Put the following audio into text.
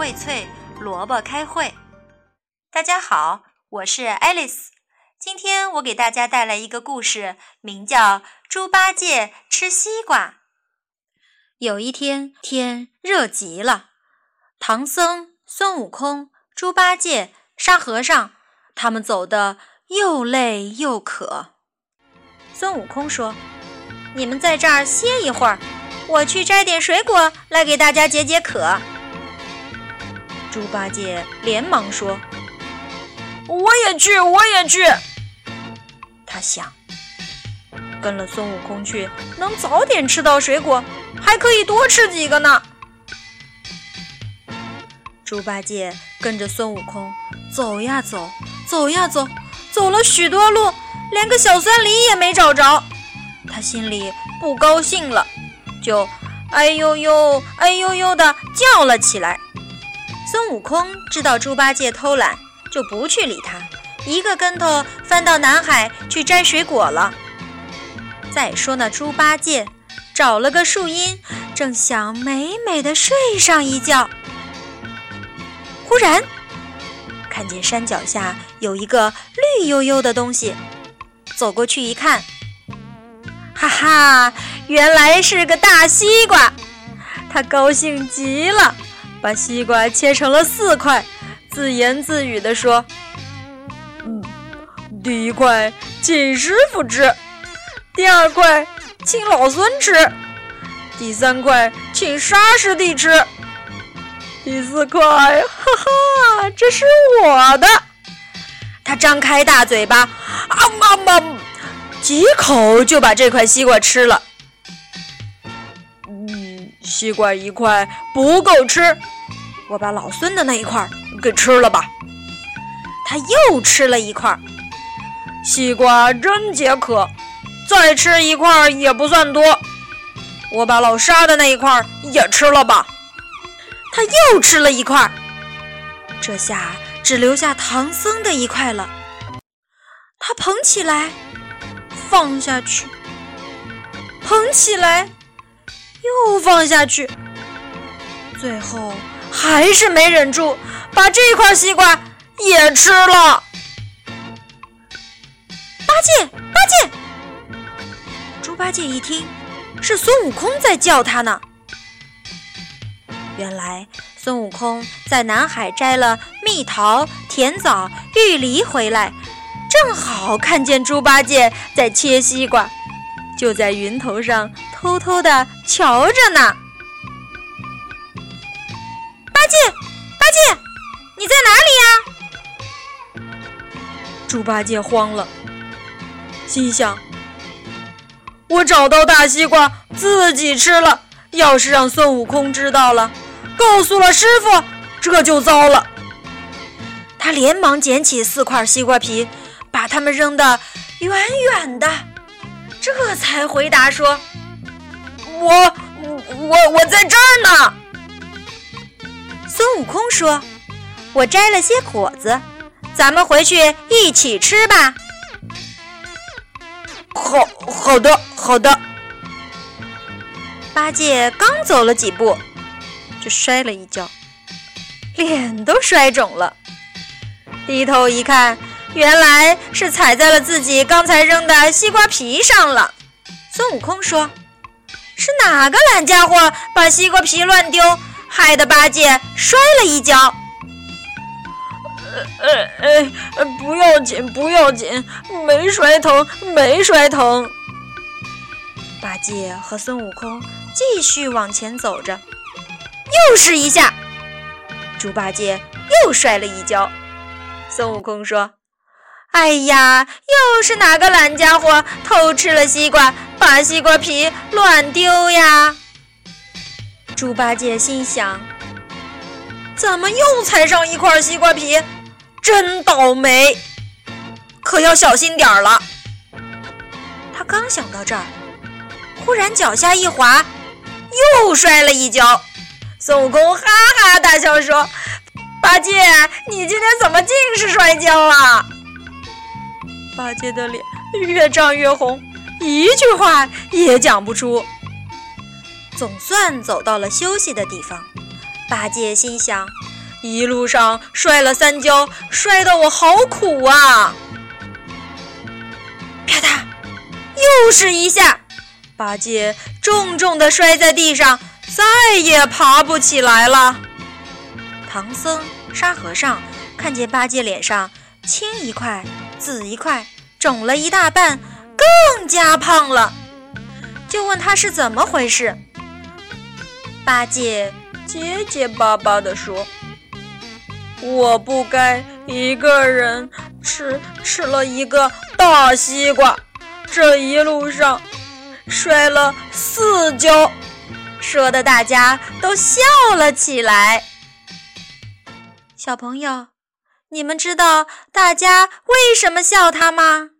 荟萃，萝卜开会。大家好，我是 Alice。今天我给大家带来一个故事，名叫《猪八戒吃西瓜》。有一天，天热极了，唐僧、孙悟空、猪八戒、沙和尚，他们走得又累又渴。孙悟空说：“你们在这儿歇一会儿，我去摘点水果来给大家解解渴。”猪八戒连忙说：“我也去，我也去。”他想，跟了孙悟空去，能早点吃到水果，还可以多吃几个呢。猪八戒跟着孙悟空走呀走，走呀走，走了许多路，连个小酸梨也没找着。他心里不高兴了，就哎呦呦，哎呦呦的叫了起来。孙悟空知道猪八戒偷懒，就不去理他，一个跟头翻到南海去摘水果了。再说那猪八戒找了个树荫，正想美美的睡上一觉，忽然看见山脚下有一个绿油油的东西，走过去一看，哈哈，原来是个大西瓜，他高兴极了。把西瓜切成了四块，自言自语地说：“嗯，第一块请师傅吃，第二块请老孙吃，第三块请沙师弟吃，第四块，哈哈，这是我的。”他张开大嘴巴，啊嘛嘛，几口就把这块西瓜吃了。西瓜一块不够吃，我把老孙的那一块给吃了吧。他又吃了一块，西瓜真解渴，再吃一块也不算多。我把老沙的那一块也吃了吧。他又吃了一块，这下只留下唐僧的一块了。他捧起来，放下去，捧起来。又放下去，最后还是没忍住，把这块西瓜也吃了。八戒，八戒！猪八戒一听，是孙悟空在叫他呢。原来孙悟空在南海摘了蜜桃、甜枣、玉梨回来，正好看见猪八戒在切西瓜。就在云头上偷偷的瞧着呢。八戒，八戒，你在哪里呀？猪八戒慌了，心想：我找到大西瓜自己吃了，要是让孙悟空知道了，告诉了师傅，这就糟了。他连忙捡起四块西瓜皮，把它们扔得远远的。这才回答说：“我我我在这儿呢。”孙悟空说：“我摘了些果子，咱们回去一起吃吧。”“好好的好的。”八戒刚走了几步，就摔了一跤，脸都摔肿了。低头一看。原来是踩在了自己刚才扔的西瓜皮上了。孙悟空说：“是哪个懒家伙把西瓜皮乱丢，害得八戒摔了一跤？”“呃呃呃，不要紧，不要紧，没摔疼，没摔疼。”八戒和孙悟空继续往前走着，又是一下，猪八戒又摔了一跤。孙悟空说。哎呀，又是哪个懒家伙偷吃了西瓜，把西瓜皮乱丢呀？猪八戒心想：怎么又踩上一块西瓜皮？真倒霉！可要小心点儿了。他刚想到这儿，忽然脚下一滑，又摔了一跤。孙悟空哈哈大笑说：“八戒，你今天怎么尽是摔跤啊？”八戒的脸越涨越红，一句话也讲不出。总算走到了休息的地方，八戒心想：一路上摔了三跤，摔得我好苦啊！啪嗒，又是一下，八戒重重地摔在地上，再也爬不起来了。唐僧、沙和尚看见八戒脸上青一块。紫一块，肿了一大半，更加胖了。就问他是怎么回事。八戒结结巴巴地说：“我不该一个人吃吃了一个大西瓜，这一路上摔了四跤。”说的大家都笑了起来。小朋友。你们知道大家为什么笑他吗？